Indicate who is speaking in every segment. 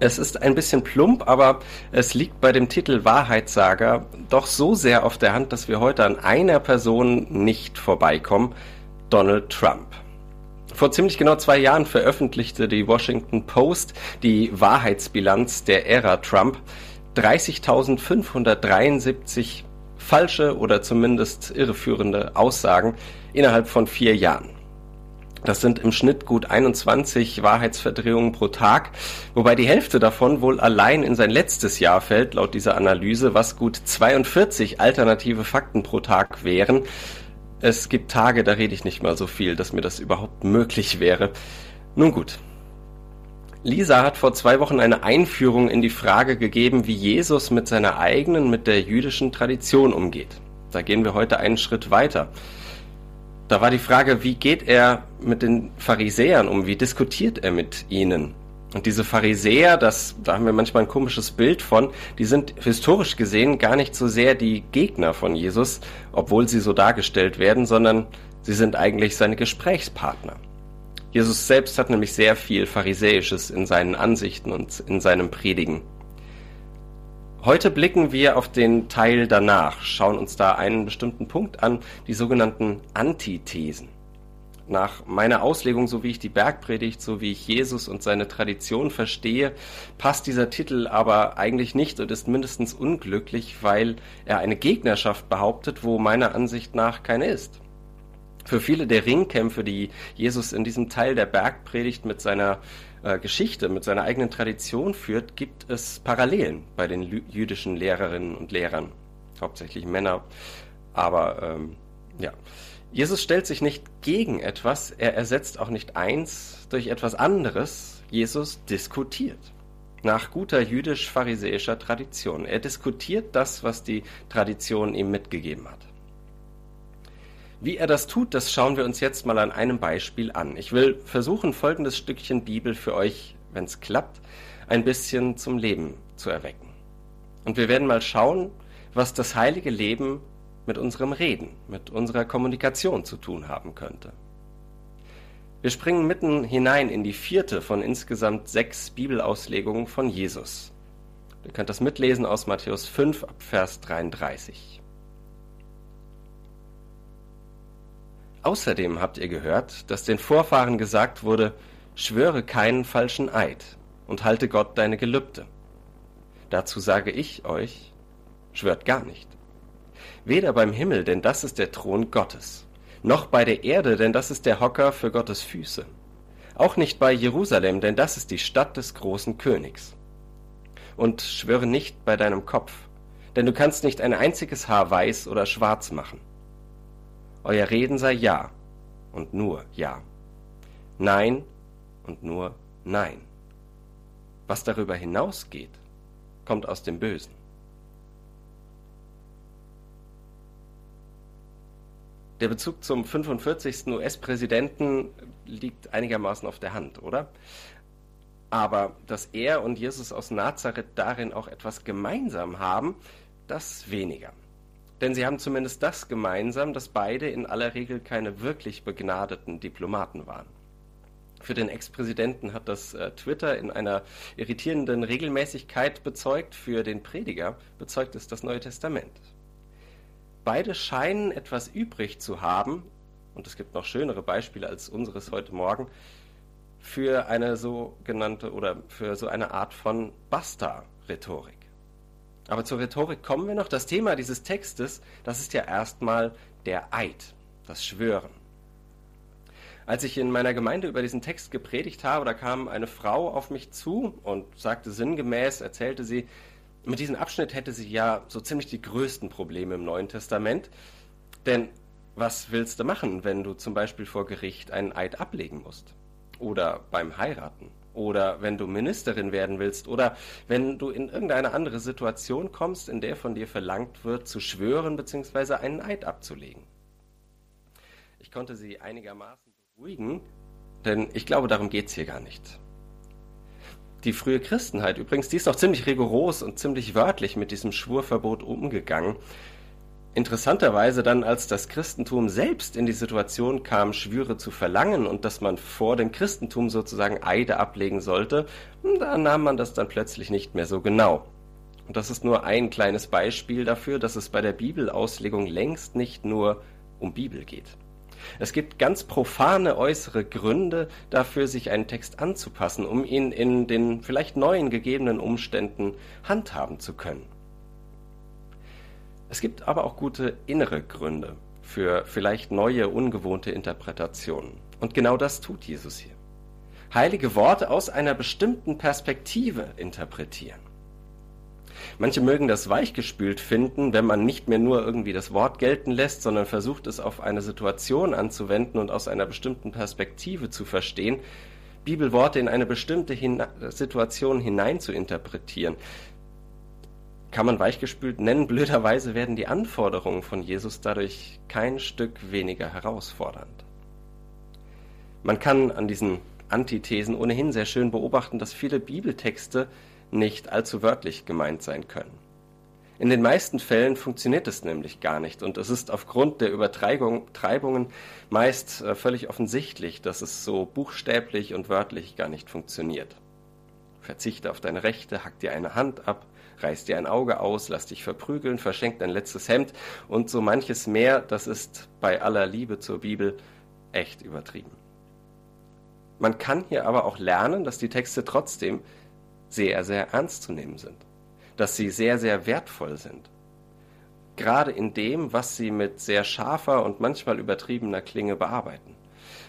Speaker 1: Es ist ein bisschen plump, aber es liegt bei dem Titel Wahrheitssager doch so sehr auf der Hand, dass wir heute an einer Person nicht vorbeikommen, Donald Trump. Vor ziemlich genau zwei Jahren veröffentlichte die Washington Post die Wahrheitsbilanz der Ära Trump. 30.573 falsche oder zumindest irreführende Aussagen innerhalb von vier Jahren. Das sind im Schnitt gut 21 Wahrheitsverdrehungen pro Tag, wobei die Hälfte davon wohl allein in sein letztes Jahr fällt, laut dieser Analyse, was gut 42 alternative Fakten pro Tag wären. Es gibt Tage, da rede ich nicht mal so viel, dass mir das überhaupt möglich wäre. Nun gut. Lisa hat vor zwei Wochen eine Einführung in die Frage gegeben, wie Jesus mit seiner eigenen, mit der jüdischen Tradition umgeht. Da gehen wir heute einen Schritt weiter. Da war die Frage, wie geht er mit den Pharisäern um? Wie diskutiert er mit ihnen? Und diese Pharisäer, das, da haben wir manchmal ein komisches Bild von, die sind historisch gesehen gar nicht so sehr die Gegner von Jesus, obwohl sie so dargestellt werden, sondern sie sind eigentlich seine Gesprächspartner. Jesus selbst hat nämlich sehr viel Pharisäisches in seinen Ansichten und in seinem Predigen. Heute blicken wir auf den Teil danach, schauen uns da einen bestimmten Punkt an, die sogenannten Antithesen. Nach meiner Auslegung, so wie ich die Bergpredigt, so wie ich Jesus und seine Tradition verstehe, passt dieser Titel aber eigentlich nicht und ist mindestens unglücklich, weil er eine Gegnerschaft behauptet, wo meiner Ansicht nach keine ist. Für viele der Ringkämpfe, die Jesus in diesem Teil der Bergpredigt mit seiner äh, Geschichte, mit seiner eigenen Tradition führt, gibt es Parallelen bei den jüdischen Lehrerinnen und Lehrern, hauptsächlich Männer. Aber ähm, ja, Jesus stellt sich nicht gegen etwas, er ersetzt auch nicht eins durch etwas anderes. Jesus diskutiert nach guter jüdisch-pharisäischer Tradition. Er diskutiert das, was die Tradition ihm mitgegeben hat. Wie er das tut, das schauen wir uns jetzt mal an einem Beispiel an. Ich will versuchen, folgendes Stückchen Bibel für euch, wenn es klappt, ein bisschen zum Leben zu erwecken. Und wir werden mal schauen, was das heilige Leben mit unserem Reden, mit unserer Kommunikation zu tun haben könnte. Wir springen mitten hinein in die vierte von insgesamt sechs Bibelauslegungen von Jesus. Ihr könnt das mitlesen aus Matthäus 5 ab Vers 33. Außerdem habt ihr gehört, dass den Vorfahren gesagt wurde, schwöre keinen falschen Eid und halte Gott deine Gelübde. Dazu sage ich euch, schwört gar nicht. Weder beim Himmel, denn das ist der Thron Gottes, noch bei der Erde, denn das ist der Hocker für Gottes Füße. Auch nicht bei Jerusalem, denn das ist die Stadt des großen Königs. Und schwöre nicht bei deinem Kopf, denn du kannst nicht ein einziges Haar weiß oder schwarz machen. Euer Reden sei Ja und nur Ja. Nein und nur Nein. Was darüber hinausgeht, kommt aus dem Bösen. Der Bezug zum 45. US-Präsidenten liegt einigermaßen auf der Hand, oder? Aber dass er und Jesus aus Nazareth darin auch etwas gemeinsam haben, das weniger. Denn sie haben zumindest das gemeinsam, dass beide in aller Regel keine wirklich begnadeten Diplomaten waren. Für den Ex-Präsidenten hat das äh, Twitter in einer irritierenden Regelmäßigkeit bezeugt, für den Prediger bezeugt es das Neue Testament. Beide scheinen etwas übrig zu haben, und es gibt noch schönere Beispiele als unseres heute Morgen, für eine sogenannte oder für so eine Art von Basta-Rhetorik. Aber zur Rhetorik kommen wir noch. Das Thema dieses Textes, das ist ja erstmal der Eid, das Schwören. Als ich in meiner Gemeinde über diesen Text gepredigt habe, da kam eine Frau auf mich zu und sagte sinngemäß, erzählte sie, mit diesem Abschnitt hätte sie ja so ziemlich die größten Probleme im Neuen Testament. Denn was willst du machen, wenn du zum Beispiel vor Gericht einen Eid ablegen musst? Oder beim Heiraten? Oder wenn du Ministerin werden willst oder wenn du in irgendeine andere Situation kommst, in der von dir verlangt wird, zu schwören bzw. einen Eid abzulegen. Ich konnte sie einigermaßen beruhigen, denn ich glaube, darum geht es hier gar nicht. Die frühe Christenheit übrigens, die ist auch ziemlich rigoros und ziemlich wörtlich mit diesem Schwurverbot umgegangen. Interessanterweise dann, als das Christentum selbst in die Situation kam, Schwüre zu verlangen und dass man vor dem Christentum sozusagen Eide ablegen sollte, da nahm man das dann plötzlich nicht mehr so genau. Und das ist nur ein kleines Beispiel dafür, dass es bei der Bibelauslegung längst nicht nur um Bibel geht. Es gibt ganz profane äußere Gründe dafür, sich einen Text anzupassen, um ihn in den vielleicht neuen gegebenen Umständen handhaben zu können. Es gibt aber auch gute innere Gründe für vielleicht neue, ungewohnte Interpretationen. Und genau das tut Jesus hier. Heilige Worte aus einer bestimmten Perspektive interpretieren. Manche mögen das weichgespült finden, wenn man nicht mehr nur irgendwie das Wort gelten lässt, sondern versucht es auf eine Situation anzuwenden und aus einer bestimmten Perspektive zu verstehen, Bibelworte in eine bestimmte Hin Situation hinein zu interpretieren kann man weichgespült nennen. Blöderweise werden die Anforderungen von Jesus dadurch kein Stück weniger herausfordernd. Man kann an diesen Antithesen ohnehin sehr schön beobachten, dass viele Bibeltexte nicht allzu wörtlich gemeint sein können. In den meisten Fällen funktioniert es nämlich gar nicht und es ist aufgrund der Übertreibungen meist äh, völlig offensichtlich, dass es so buchstäblich und wörtlich gar nicht funktioniert. Verzichte auf deine Rechte, hack dir eine Hand ab, reiß dir ein Auge aus, lass dich verprügeln, verschenk dein letztes Hemd und so manches mehr, das ist bei aller Liebe zur Bibel echt übertrieben. Man kann hier aber auch lernen, dass die Texte trotzdem sehr, sehr ernst zu nehmen sind, dass sie sehr, sehr wertvoll sind. Gerade in dem, was sie mit sehr scharfer und manchmal übertriebener Klinge bearbeiten.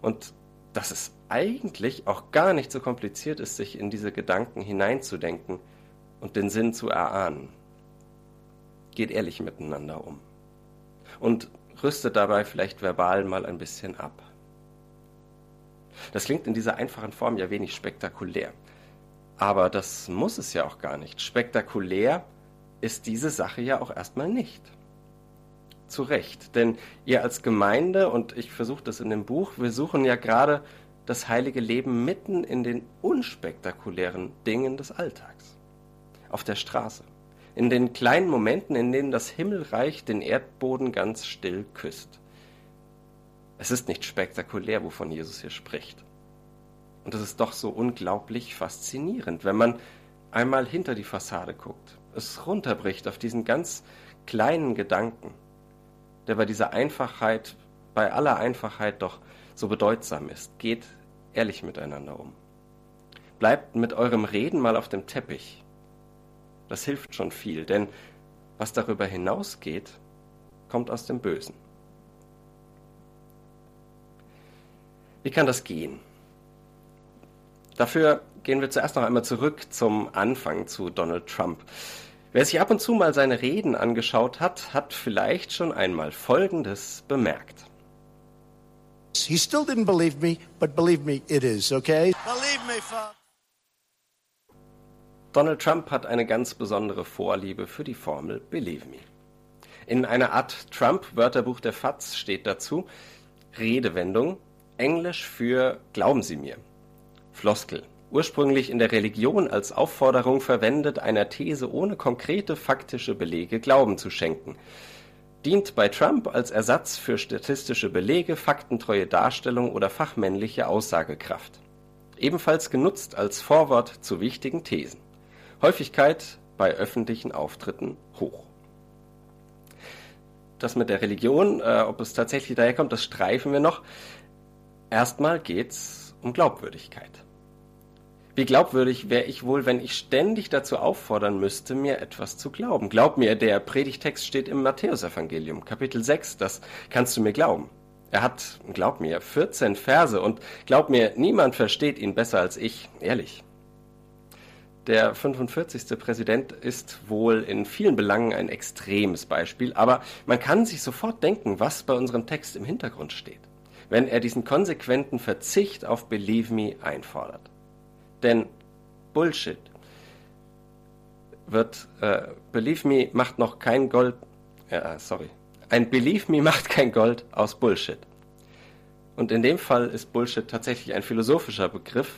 Speaker 1: Und dass es eigentlich auch gar nicht so kompliziert ist, sich in diese Gedanken hineinzudenken, und den Sinn zu erahnen. Geht ehrlich miteinander um. Und rüstet dabei vielleicht verbal mal ein bisschen ab. Das klingt in dieser einfachen Form ja wenig spektakulär. Aber das muss es ja auch gar nicht. Spektakulär ist diese Sache ja auch erstmal nicht. Zu Recht. Denn ihr als Gemeinde, und ich versuche das in dem Buch, wir suchen ja gerade das heilige Leben mitten in den unspektakulären Dingen des Alltags auf der Straße. In den kleinen Momenten, in denen das Himmelreich den Erdboden ganz still küsst. Es ist nicht spektakulär, wovon Jesus hier spricht. Und es ist doch so unglaublich faszinierend, wenn man einmal hinter die Fassade guckt, es runterbricht auf diesen ganz kleinen Gedanken, der bei dieser Einfachheit, bei aller Einfachheit doch so bedeutsam ist. Geht ehrlich miteinander um. Bleibt mit eurem Reden mal auf dem Teppich das hilft schon viel, denn was darüber hinausgeht, kommt aus dem Bösen. Wie kann das gehen? Dafür gehen wir zuerst noch einmal zurück zum Anfang zu Donald Trump. Wer sich ab und zu mal seine Reden angeschaut hat, hat vielleicht schon einmal Folgendes bemerkt.
Speaker 2: He still didn't believe me, but believe me, it is, okay? Believe me,
Speaker 1: Father. Donald Trump hat eine ganz besondere Vorliebe für die Formel Believe Me. In einer Art Trump-Wörterbuch der FAZ steht dazu Redewendung, Englisch für Glauben Sie mir. Floskel, ursprünglich in der Religion als Aufforderung verwendet, einer These ohne konkrete faktische Belege Glauben zu schenken. Dient bei Trump als Ersatz für statistische Belege, faktentreue Darstellung oder fachmännliche Aussagekraft. Ebenfalls genutzt als Vorwort zu wichtigen Thesen. Häufigkeit bei öffentlichen Auftritten hoch. Das mit der Religion, äh, ob es tatsächlich daherkommt, das streifen wir noch. Erstmal geht's um Glaubwürdigkeit. Wie glaubwürdig wäre ich wohl, wenn ich ständig dazu auffordern müsste, mir etwas zu glauben? Glaub mir, der Predigtext steht im Matthäusevangelium, Kapitel 6, das kannst du mir glauben. Er hat, glaub mir, 14 Verse und glaub mir, niemand versteht ihn besser als ich, ehrlich. Der 45. Präsident ist wohl in vielen Belangen ein extremes Beispiel, aber man kann sich sofort denken, was bei unserem Text im Hintergrund steht, wenn er diesen konsequenten Verzicht auf Believe Me einfordert. Denn Bullshit wird, äh, believe me, macht noch kein Gold, ja, sorry, ein believe me macht kein Gold aus Bullshit. Und in dem Fall ist Bullshit tatsächlich ein philosophischer Begriff.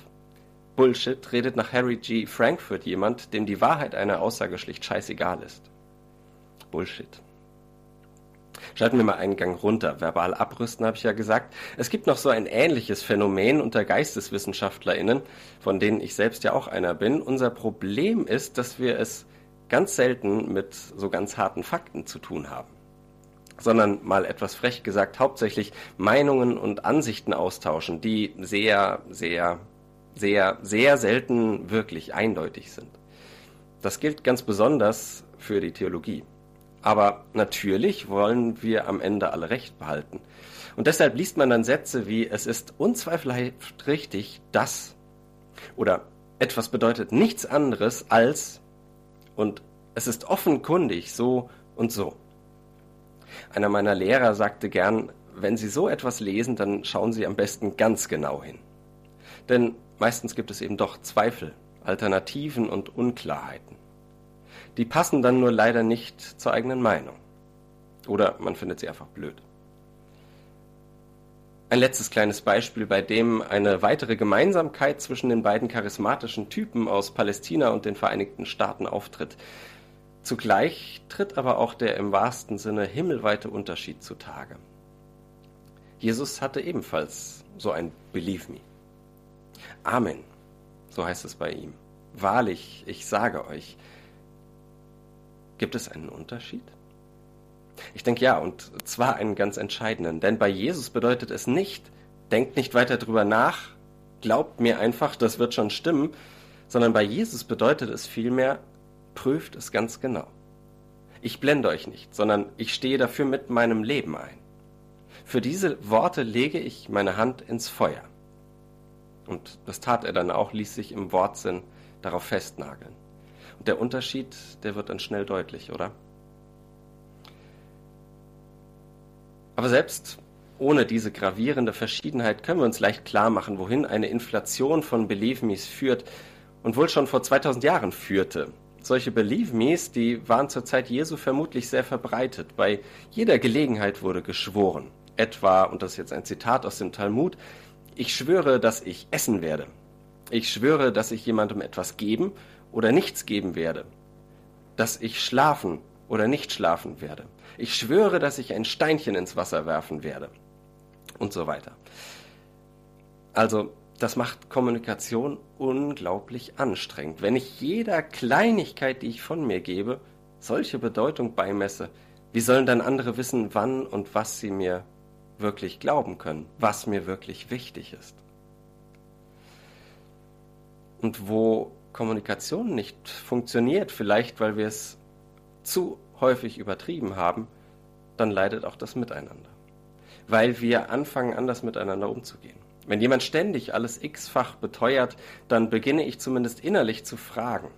Speaker 1: Bullshit redet nach Harry G. Frankfurt jemand, dem die Wahrheit einer Aussage schlicht scheißegal ist. Bullshit. Schalten wir mal einen Gang runter. Verbal abrüsten habe ich ja gesagt. Es gibt noch so ein ähnliches Phänomen unter GeisteswissenschaftlerInnen, von denen ich selbst ja auch einer bin. Unser Problem ist, dass wir es ganz selten mit so ganz harten Fakten zu tun haben sondern mal etwas frech gesagt, hauptsächlich Meinungen und Ansichten austauschen, die sehr, sehr, sehr, sehr selten wirklich eindeutig sind. Das gilt ganz besonders für die Theologie. Aber natürlich wollen wir am Ende alle Recht behalten. Und deshalb liest man dann Sätze wie, es ist unzweifelhaft richtig, dass oder etwas bedeutet nichts anderes als und es ist offenkundig so und so. Einer meiner Lehrer sagte gern, wenn Sie so etwas lesen, dann schauen Sie am besten ganz genau hin. Denn meistens gibt es eben doch Zweifel, Alternativen und Unklarheiten. Die passen dann nur leider nicht zur eigenen Meinung. Oder man findet sie einfach blöd. Ein letztes kleines Beispiel, bei dem eine weitere Gemeinsamkeit zwischen den beiden charismatischen Typen aus Palästina und den Vereinigten Staaten auftritt. Zugleich tritt aber auch der im wahrsten Sinne himmelweite Unterschied zutage. Jesus hatte ebenfalls so ein Believe me. Amen, so heißt es bei ihm. Wahrlich, ich sage euch, Gibt es einen Unterschied? Ich denke ja, und zwar einen ganz entscheidenden. Denn bei Jesus bedeutet es nicht, denkt nicht weiter drüber nach, glaubt mir einfach, das wird schon stimmen, sondern bei Jesus bedeutet es vielmehr, prüft es ganz genau. Ich blende euch nicht, sondern ich stehe dafür mit meinem Leben ein. Für diese Worte lege ich meine Hand ins Feuer. Und das tat er dann auch, ließ sich im Wortsinn darauf festnageln. Und der Unterschied, der wird dann schnell deutlich, oder? Aber selbst ohne diese gravierende Verschiedenheit können wir uns leicht klar machen, wohin eine Inflation von Believe Me's führt und wohl schon vor 2000 Jahren führte. Solche Believe Me's, die waren zur Zeit Jesu vermutlich sehr verbreitet. Bei jeder Gelegenheit wurde geschworen. Etwa, und das ist jetzt ein Zitat aus dem Talmud, ich schwöre, dass ich essen werde. Ich schwöre, dass ich jemandem etwas geben oder nichts geben werde, dass ich schlafen oder nicht schlafen werde. Ich schwöre, dass ich ein Steinchen ins Wasser werfen werde und so weiter. Also, das macht Kommunikation unglaublich anstrengend. Wenn ich jeder Kleinigkeit, die ich von mir gebe, solche Bedeutung beimesse, wie sollen dann andere wissen, wann und was sie mir wirklich glauben können, was mir wirklich wichtig ist? Und wo Kommunikation nicht funktioniert, vielleicht weil wir es zu häufig übertrieben haben, dann leidet auch das Miteinander. Weil wir anfangen, anders miteinander umzugehen. Wenn jemand ständig alles x-fach beteuert, dann beginne ich zumindest innerlich zu fragen,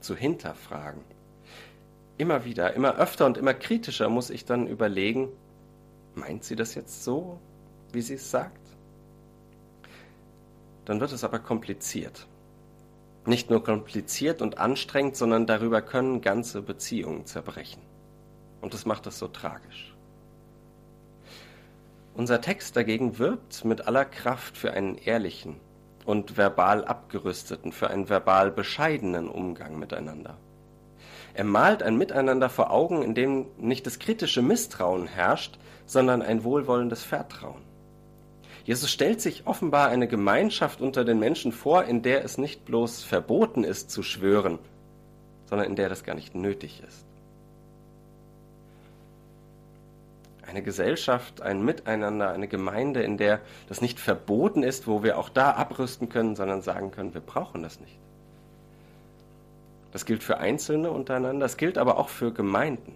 Speaker 1: zu hinterfragen. Immer wieder, immer öfter und immer kritischer muss ich dann überlegen, meint sie das jetzt so, wie sie es sagt? Dann wird es aber kompliziert nicht nur kompliziert und anstrengend, sondern darüber können ganze Beziehungen zerbrechen. Und das macht es so tragisch. Unser Text dagegen wirbt mit aller Kraft für einen ehrlichen und verbal abgerüsteten, für einen verbal bescheidenen Umgang miteinander. Er malt ein Miteinander vor Augen, in dem nicht das kritische Misstrauen herrscht, sondern ein wohlwollendes Vertrauen. Jesus stellt sich offenbar eine Gemeinschaft unter den Menschen vor, in der es nicht bloß verboten ist zu schwören, sondern in der das gar nicht nötig ist. Eine Gesellschaft, ein Miteinander, eine Gemeinde, in der das nicht verboten ist, wo wir auch da abrüsten können, sondern sagen können, wir brauchen das nicht. Das gilt für Einzelne untereinander, das gilt aber auch für Gemeinden.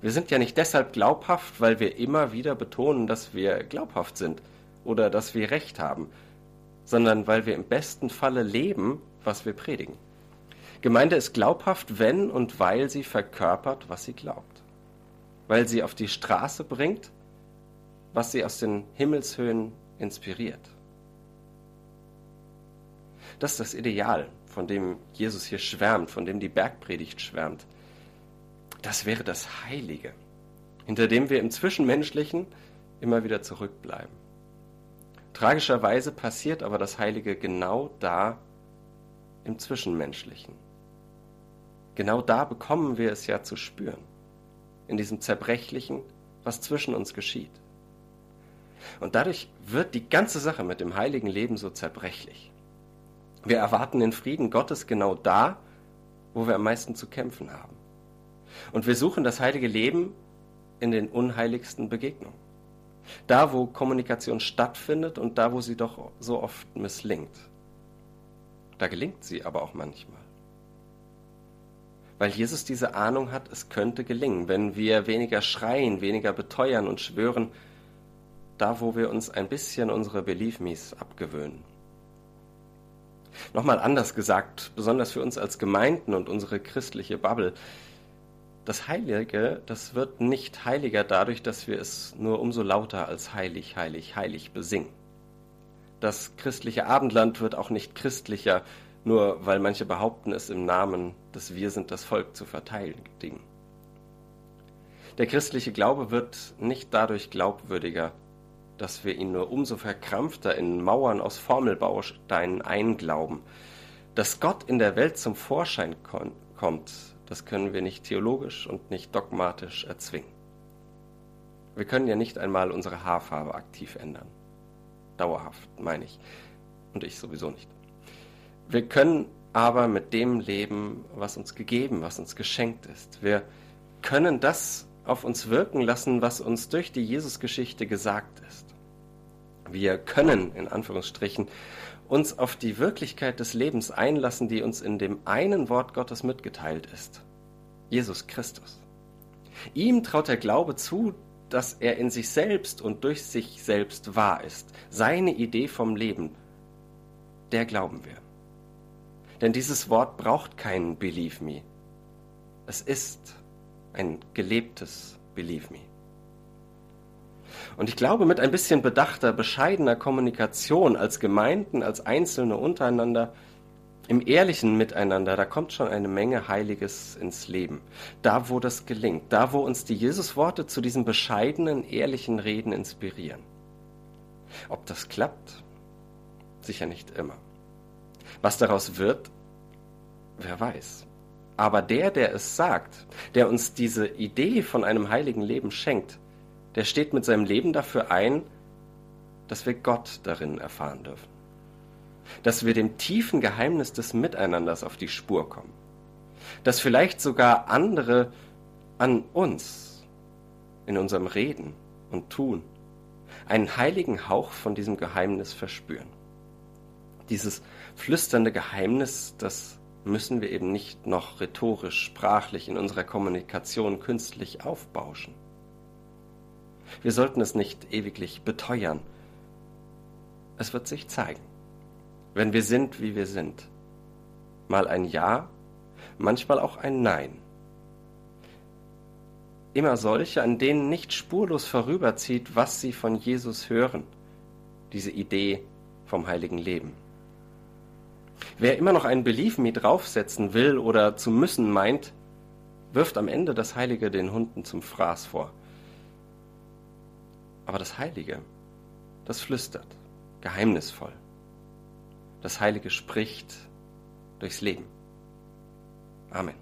Speaker 1: Wir sind ja nicht deshalb glaubhaft, weil wir immer wieder betonen, dass wir glaubhaft sind, oder dass wir Recht haben, sondern weil wir im besten Falle leben, was wir predigen. Gemeinde ist glaubhaft, wenn und weil sie verkörpert, was sie glaubt. Weil sie auf die Straße bringt, was sie aus den Himmelshöhen inspiriert. Das ist das Ideal, von dem Jesus hier schwärmt, von dem die Bergpredigt schwärmt. Das wäre das Heilige, hinter dem wir im Zwischenmenschlichen immer wieder zurückbleiben. Tragischerweise passiert aber das Heilige genau da im Zwischenmenschlichen. Genau da bekommen wir es ja zu spüren, in diesem Zerbrechlichen, was zwischen uns geschieht. Und dadurch wird die ganze Sache mit dem heiligen Leben so zerbrechlich. Wir erwarten den Frieden Gottes genau da, wo wir am meisten zu kämpfen haben. Und wir suchen das heilige Leben in den unheiligsten Begegnungen. Da, wo Kommunikation stattfindet und da, wo sie doch so oft misslingt. Da gelingt sie aber auch manchmal. Weil Jesus diese Ahnung hat, es könnte gelingen, wenn wir weniger schreien, weniger beteuern und schwören, da wo wir uns ein bisschen unsere Belief Me's abgewöhnen. Nochmal anders gesagt, besonders für uns als Gemeinden und unsere christliche Bubble, das Heilige, das wird nicht heiliger dadurch, dass wir es nur umso lauter als heilig, heilig, heilig besingen. Das christliche Abendland wird auch nicht christlicher, nur weil manche behaupten, es im Namen des Wir sind das Volk zu verteidigen. Der christliche Glaube wird nicht dadurch glaubwürdiger, dass wir ihn nur umso verkrampfter in Mauern aus Formelbausteinen einglauben. Dass Gott in der Welt zum Vorschein kommt, das können wir nicht theologisch und nicht dogmatisch erzwingen. Wir können ja nicht einmal unsere Haarfarbe aktiv ändern. Dauerhaft, meine ich. Und ich sowieso nicht. Wir können aber mit dem leben, was uns gegeben, was uns geschenkt ist. Wir können das auf uns wirken lassen, was uns durch die Jesusgeschichte gesagt ist. Wir können, in Anführungsstrichen, uns auf die Wirklichkeit des Lebens einlassen, die uns in dem einen Wort Gottes mitgeteilt ist. Jesus Christus. Ihm traut der Glaube zu, dass er in sich selbst und durch sich selbst wahr ist. Seine Idee vom Leben, der glauben wir. Denn dieses Wort braucht kein Believe me. Es ist ein gelebtes Believe me. Und ich glaube, mit ein bisschen bedachter, bescheidener Kommunikation als Gemeinden, als Einzelne untereinander, im ehrlichen Miteinander, da kommt schon eine Menge Heiliges ins Leben. Da, wo das gelingt, da, wo uns die Jesusworte zu diesem bescheidenen, ehrlichen Reden inspirieren. Ob das klappt? Sicher nicht immer. Was daraus wird, wer weiß. Aber der, der es sagt, der uns diese Idee von einem heiligen Leben schenkt, der steht mit seinem Leben dafür ein, dass wir Gott darin erfahren dürfen. Dass wir dem tiefen Geheimnis des Miteinanders auf die Spur kommen. Dass vielleicht sogar andere an uns in unserem Reden und Tun einen heiligen Hauch von diesem Geheimnis verspüren. Dieses flüsternde Geheimnis, das müssen wir eben nicht noch rhetorisch, sprachlich in unserer Kommunikation künstlich aufbauschen. Wir sollten es nicht ewiglich beteuern. Es wird sich zeigen, wenn wir sind, wie wir sind. Mal ein Ja, manchmal auch ein Nein. Immer solche, an denen nicht spurlos vorüberzieht, was sie von Jesus hören, diese Idee vom heiligen Leben. Wer immer noch einen Belief Me draufsetzen will oder zu müssen meint, wirft am Ende das Heilige den Hunden zum Fraß vor. Aber das Heilige, das flüstert, geheimnisvoll. Das Heilige spricht durchs Leben. Amen.